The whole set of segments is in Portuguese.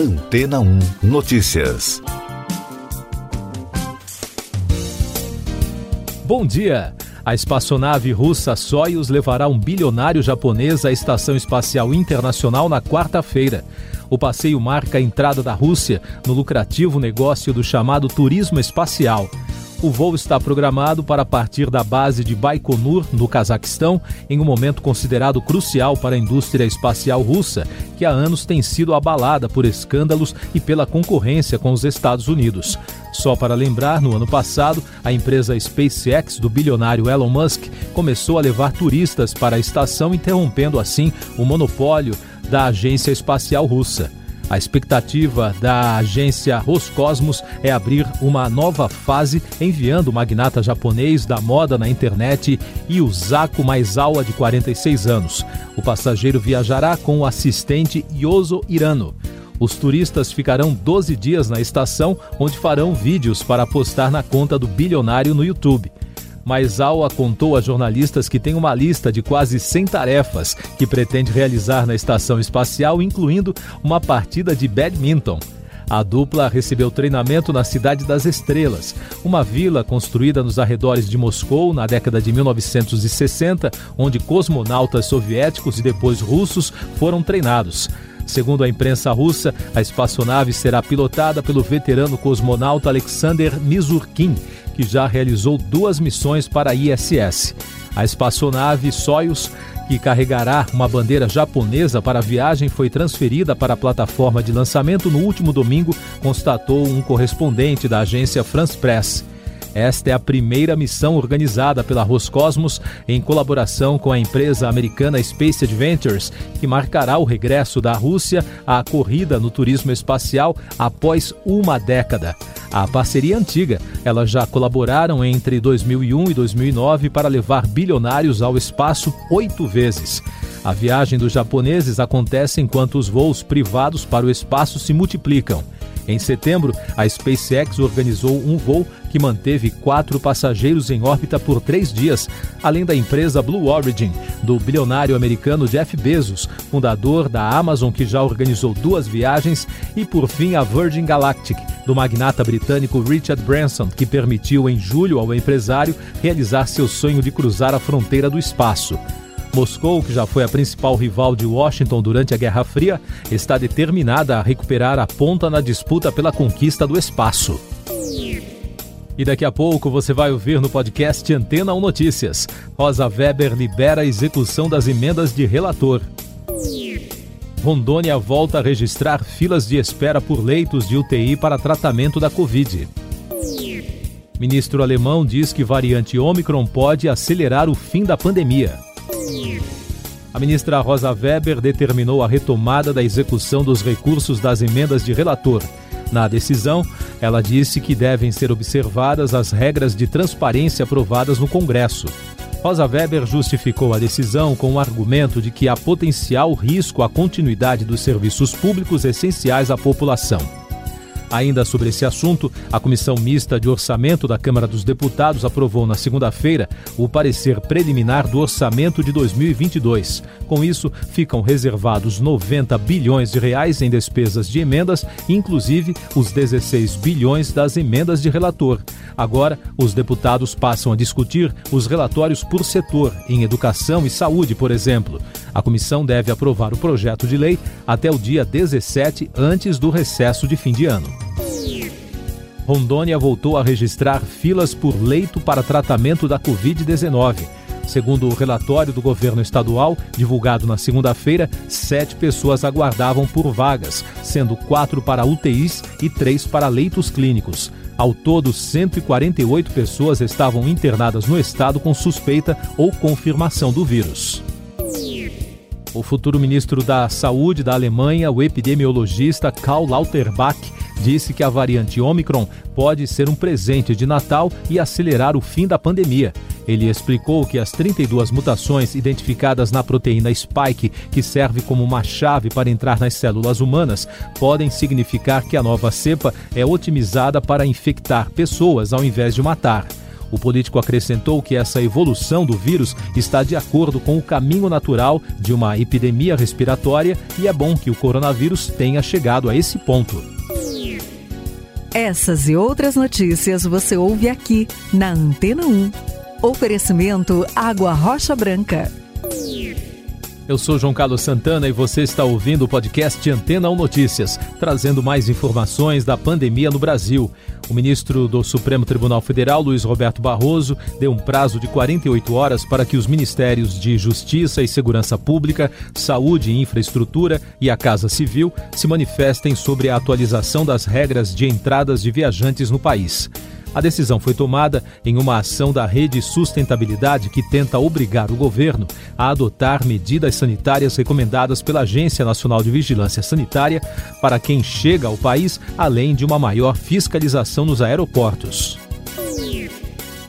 Antena 1 Notícias. Bom dia. A espaçonave russa Soyuz levará um bilionário japonês à Estação Espacial Internacional na quarta-feira. O passeio marca a entrada da Rússia no lucrativo negócio do chamado turismo espacial. O voo está programado para partir da base de Baikonur, no Cazaquistão, em um momento considerado crucial para a indústria espacial russa, que há anos tem sido abalada por escândalos e pela concorrência com os Estados Unidos. Só para lembrar, no ano passado, a empresa SpaceX do bilionário Elon Musk começou a levar turistas para a estação, interrompendo assim o monopólio da agência espacial russa. A expectativa da agência Roscosmos é abrir uma nova fase enviando o magnata japonês da moda na internet Yusaku Maizawa, de 46 anos. O passageiro viajará com o assistente Yoso Irano. Os turistas ficarão 12 dias na estação, onde farão vídeos para postar na conta do bilionário no YouTube. Maizawa contou a jornalistas que tem uma lista de quase 100 tarefas que pretende realizar na estação espacial, incluindo uma partida de badminton. A dupla recebeu treinamento na Cidade das Estrelas, uma vila construída nos arredores de Moscou na década de 1960, onde cosmonautas soviéticos e depois russos foram treinados. Segundo a imprensa russa, a espaçonave será pilotada pelo veterano cosmonauta Alexander Mizurkin, que já realizou duas missões para a ISS. A espaçonave Soyuz, que carregará uma bandeira japonesa para a viagem, foi transferida para a plataforma de lançamento no último domingo, constatou um correspondente da agência France Press. Esta é a primeira missão organizada pela Roscosmos em colaboração com a empresa americana Space Adventures, que marcará o regresso da Rússia à corrida no turismo espacial após uma década. A parceria antiga, elas já colaboraram entre 2001 e 2009 para levar bilionários ao espaço oito vezes. A viagem dos japoneses acontece enquanto os voos privados para o espaço se multiplicam. Em setembro, a SpaceX organizou um voo que manteve quatro passageiros em órbita por três dias, além da empresa Blue Origin, do bilionário americano Jeff Bezos, fundador da Amazon, que já organizou duas viagens, e por fim a Virgin Galactic, do magnata britânico Richard Branson, que permitiu em julho ao empresário realizar seu sonho de cruzar a fronteira do espaço. Moscou, que já foi a principal rival de Washington durante a Guerra Fria, está determinada a recuperar a ponta na disputa pela conquista do espaço. E daqui a pouco você vai ouvir no podcast Antena 1 Notícias. Rosa Weber libera a execução das emendas de relator. Rondônia volta a registrar filas de espera por leitos de UTI para tratamento da Covid. Ministro alemão diz que variante Omicron pode acelerar o fim da pandemia. A ministra Rosa Weber determinou a retomada da execução dos recursos das emendas de relator. Na decisão, ela disse que devem ser observadas as regras de transparência aprovadas no Congresso. Rosa Weber justificou a decisão com o argumento de que há potencial risco à continuidade dos serviços públicos essenciais à população. Ainda sobre esse assunto, a Comissão Mista de Orçamento da Câmara dos Deputados aprovou na segunda-feira o parecer preliminar do orçamento de 2022. Com isso, ficam reservados 90 bilhões de reais em despesas de emendas, inclusive os 16 bilhões das emendas de relator. Agora, os deputados passam a discutir os relatórios por setor, em educação e saúde, por exemplo. A comissão deve aprovar o projeto de lei até o dia 17, antes do recesso de fim de ano. Rondônia voltou a registrar filas por leito para tratamento da Covid-19. Segundo o relatório do governo estadual, divulgado na segunda-feira, sete pessoas aguardavam por vagas, sendo quatro para UTIs e três para leitos clínicos. Ao todo, 148 pessoas estavam internadas no estado com suspeita ou confirmação do vírus. O futuro ministro da Saúde da Alemanha, o epidemiologista Karl Lauterbach, disse que a variante Omicron pode ser um presente de Natal e acelerar o fim da pandemia. Ele explicou que as 32 mutações identificadas na proteína spike, que serve como uma chave para entrar nas células humanas, podem significar que a nova cepa é otimizada para infectar pessoas ao invés de matar. O político acrescentou que essa evolução do vírus está de acordo com o caminho natural de uma epidemia respiratória e é bom que o coronavírus tenha chegado a esse ponto. Essas e outras notícias você ouve aqui na Antena 1. Oferecimento Água Rocha Branca. Eu sou João Carlos Santana e você está ouvindo o podcast Antena 1 Notícias, trazendo mais informações da pandemia no Brasil. O ministro do Supremo Tribunal Federal, Luiz Roberto Barroso, deu um prazo de 48 horas para que os ministérios de Justiça e Segurança Pública, Saúde e Infraestrutura e a Casa Civil se manifestem sobre a atualização das regras de entradas de viajantes no país. A decisão foi tomada em uma ação da Rede Sustentabilidade que tenta obrigar o governo a adotar medidas sanitárias recomendadas pela Agência Nacional de Vigilância Sanitária para quem chega ao país, além de uma maior fiscalização nos aeroportos.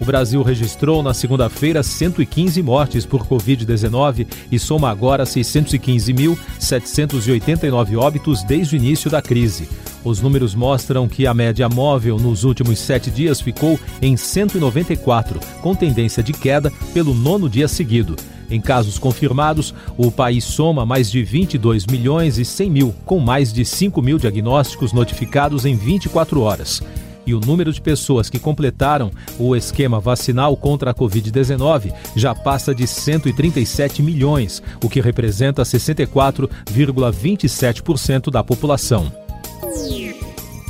O Brasil registrou na segunda-feira 115 mortes por Covid-19 e soma agora 615.789 óbitos desde o início da crise. Os números mostram que a média móvel nos últimos sete dias ficou em 194, com tendência de queda pelo nono dia seguido. Em casos confirmados, o país soma mais de 22 milhões e 100 mil, com mais de 5 mil diagnósticos notificados em 24 horas e o número de pessoas que completaram o esquema vacinal contra a Covid-19 já passa de 137 milhões, o que representa 64,27% da população.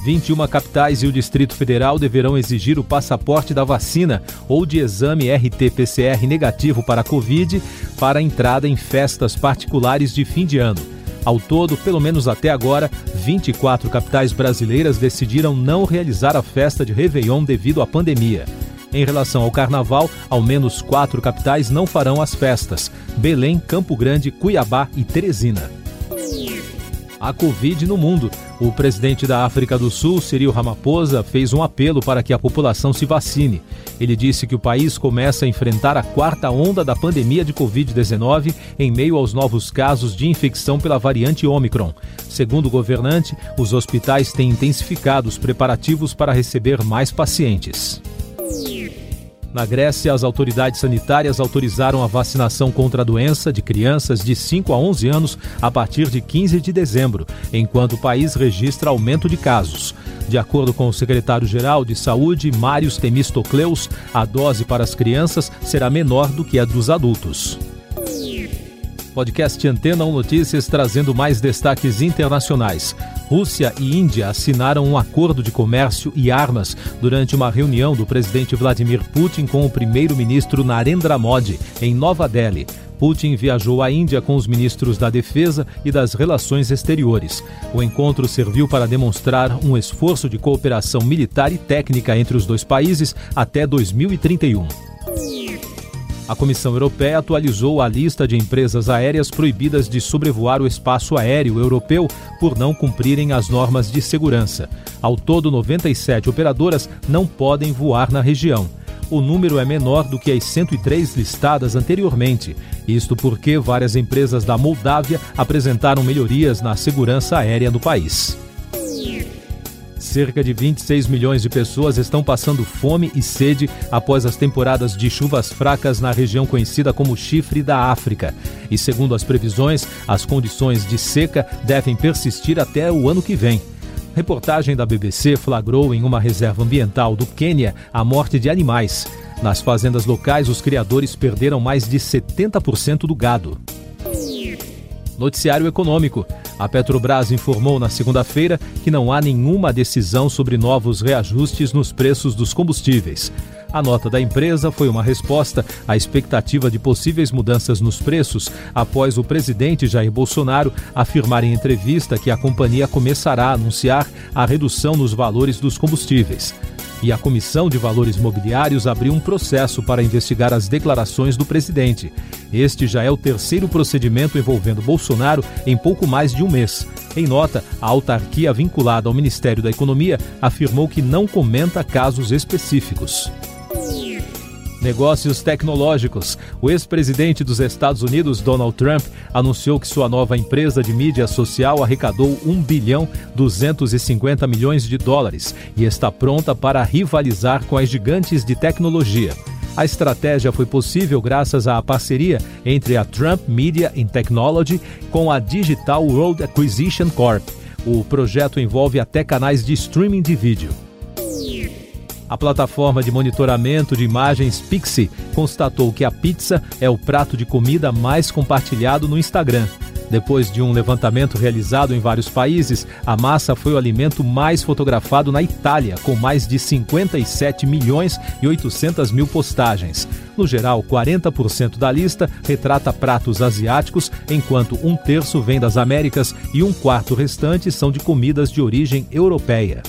21 capitais e o Distrito Federal deverão exigir o passaporte da vacina ou de exame RT-PCR negativo para a Covid para entrada em festas particulares de fim de ano. Ao todo, pelo menos até agora, 24 capitais brasileiras decidiram não realizar a festa de Réveillon devido à pandemia. Em relação ao carnaval, ao menos quatro capitais não farão as festas: Belém, Campo Grande, Cuiabá e Teresina a Covid no mundo. O presidente da África do Sul, Cyril Ramaphosa, fez um apelo para que a população se vacine. Ele disse que o país começa a enfrentar a quarta onda da pandemia de Covid-19 em meio aos novos casos de infecção pela variante Omicron. Segundo o governante, os hospitais têm intensificado os preparativos para receber mais pacientes. Na Grécia, as autoridades sanitárias autorizaram a vacinação contra a doença de crianças de 5 a 11 anos a partir de 15 de dezembro, enquanto o país registra aumento de casos. De acordo com o secretário-geral de Saúde, Mários Temistocleus, a dose para as crianças será menor do que a dos adultos. Podcast Antena 1 Notícias trazendo mais destaques internacionais. Rússia e Índia assinaram um acordo de comércio e armas durante uma reunião do presidente Vladimir Putin com o primeiro-ministro Narendra Modi em Nova Delhi. Putin viajou à Índia com os ministros da Defesa e das Relações Exteriores. O encontro serviu para demonstrar um esforço de cooperação militar e técnica entre os dois países até 2031. A Comissão Europeia atualizou a lista de empresas aéreas proibidas de sobrevoar o espaço aéreo europeu por não cumprirem as normas de segurança. Ao todo, 97 operadoras não podem voar na região. O número é menor do que as 103 listadas anteriormente. Isto porque várias empresas da Moldávia apresentaram melhorias na segurança aérea do país. Cerca de 26 milhões de pessoas estão passando fome e sede após as temporadas de chuvas fracas na região conhecida como Chifre da África. E segundo as previsões, as condições de seca devem persistir até o ano que vem. Reportagem da BBC flagrou em uma reserva ambiental do Quênia a morte de animais. Nas fazendas locais, os criadores perderam mais de 70% do gado. Noticiário Econômico. A Petrobras informou na segunda-feira que não há nenhuma decisão sobre novos reajustes nos preços dos combustíveis. A nota da empresa foi uma resposta à expectativa de possíveis mudanças nos preços após o presidente Jair Bolsonaro afirmar em entrevista que a companhia começará a anunciar a redução nos valores dos combustíveis e a Comissão de Valores Mobiliários abriu um processo para investigar as declarações do presidente. Este já é o terceiro procedimento envolvendo Bolsonaro em pouco mais de um mês. Em nota, a autarquia vinculada ao Ministério da Economia afirmou que não comenta casos específicos. Negócios tecnológicos. O ex-presidente dos Estados Unidos, Donald Trump, anunciou que sua nova empresa de mídia social arrecadou 1 bilhão 250 milhões de dólares e está pronta para rivalizar com as gigantes de tecnologia. A estratégia foi possível graças à parceria entre a Trump Media and Technology com a Digital World Acquisition Corp. O projeto envolve até canais de streaming de vídeo. A plataforma de monitoramento de imagens Pixie constatou que a pizza é o prato de comida mais compartilhado no Instagram. Depois de um levantamento realizado em vários países, a massa foi o alimento mais fotografado na Itália, com mais de 57 milhões e 800 mil postagens. No geral, 40% da lista retrata pratos asiáticos, enquanto um terço vem das Américas e um quarto restante são de comidas de origem europeia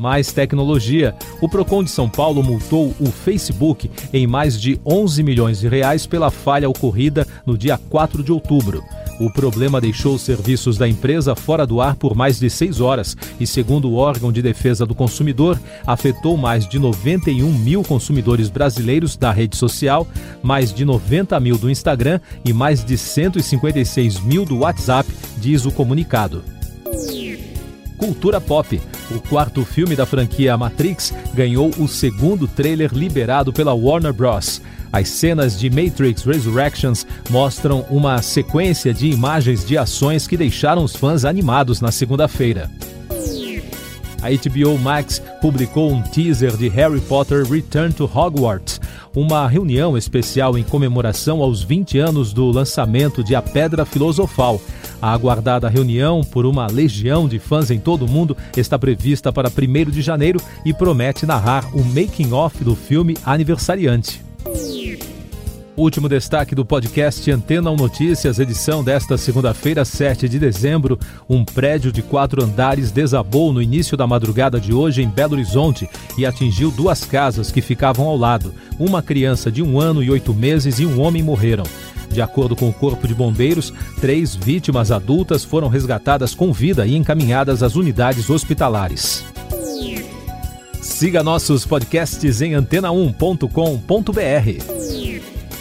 mais tecnologia. O Procon de São Paulo multou o Facebook em mais de 11 milhões de reais pela falha ocorrida no dia 4 de outubro. O problema deixou os serviços da empresa fora do ar por mais de seis horas e, segundo o órgão de defesa do consumidor, afetou mais de 91 mil consumidores brasileiros da rede social, mais de 90 mil do Instagram e mais de 156 mil do WhatsApp, diz o comunicado. Cultura Pop. O quarto filme da franquia Matrix ganhou o segundo trailer liberado pela Warner Bros. As cenas de Matrix Resurrections mostram uma sequência de imagens de ações que deixaram os fãs animados na segunda-feira. A HBO Max publicou um teaser de Harry Potter Return to Hogwarts, uma reunião especial em comemoração aos 20 anos do lançamento de A Pedra Filosofal. A aguardada reunião por uma legião de fãs em todo o mundo está prevista para 1 de janeiro e promete narrar o making-off do filme Aniversariante. Último destaque do podcast Antena 1 Notícias, edição desta segunda-feira, 7 de dezembro. Um prédio de quatro andares desabou no início da madrugada de hoje em Belo Horizonte e atingiu duas casas que ficavam ao lado. Uma criança de um ano e oito meses e um homem morreram. De acordo com o Corpo de Bombeiros, três vítimas adultas foram resgatadas com vida e encaminhadas às unidades hospitalares. Siga nossos podcasts em antena1.com.br.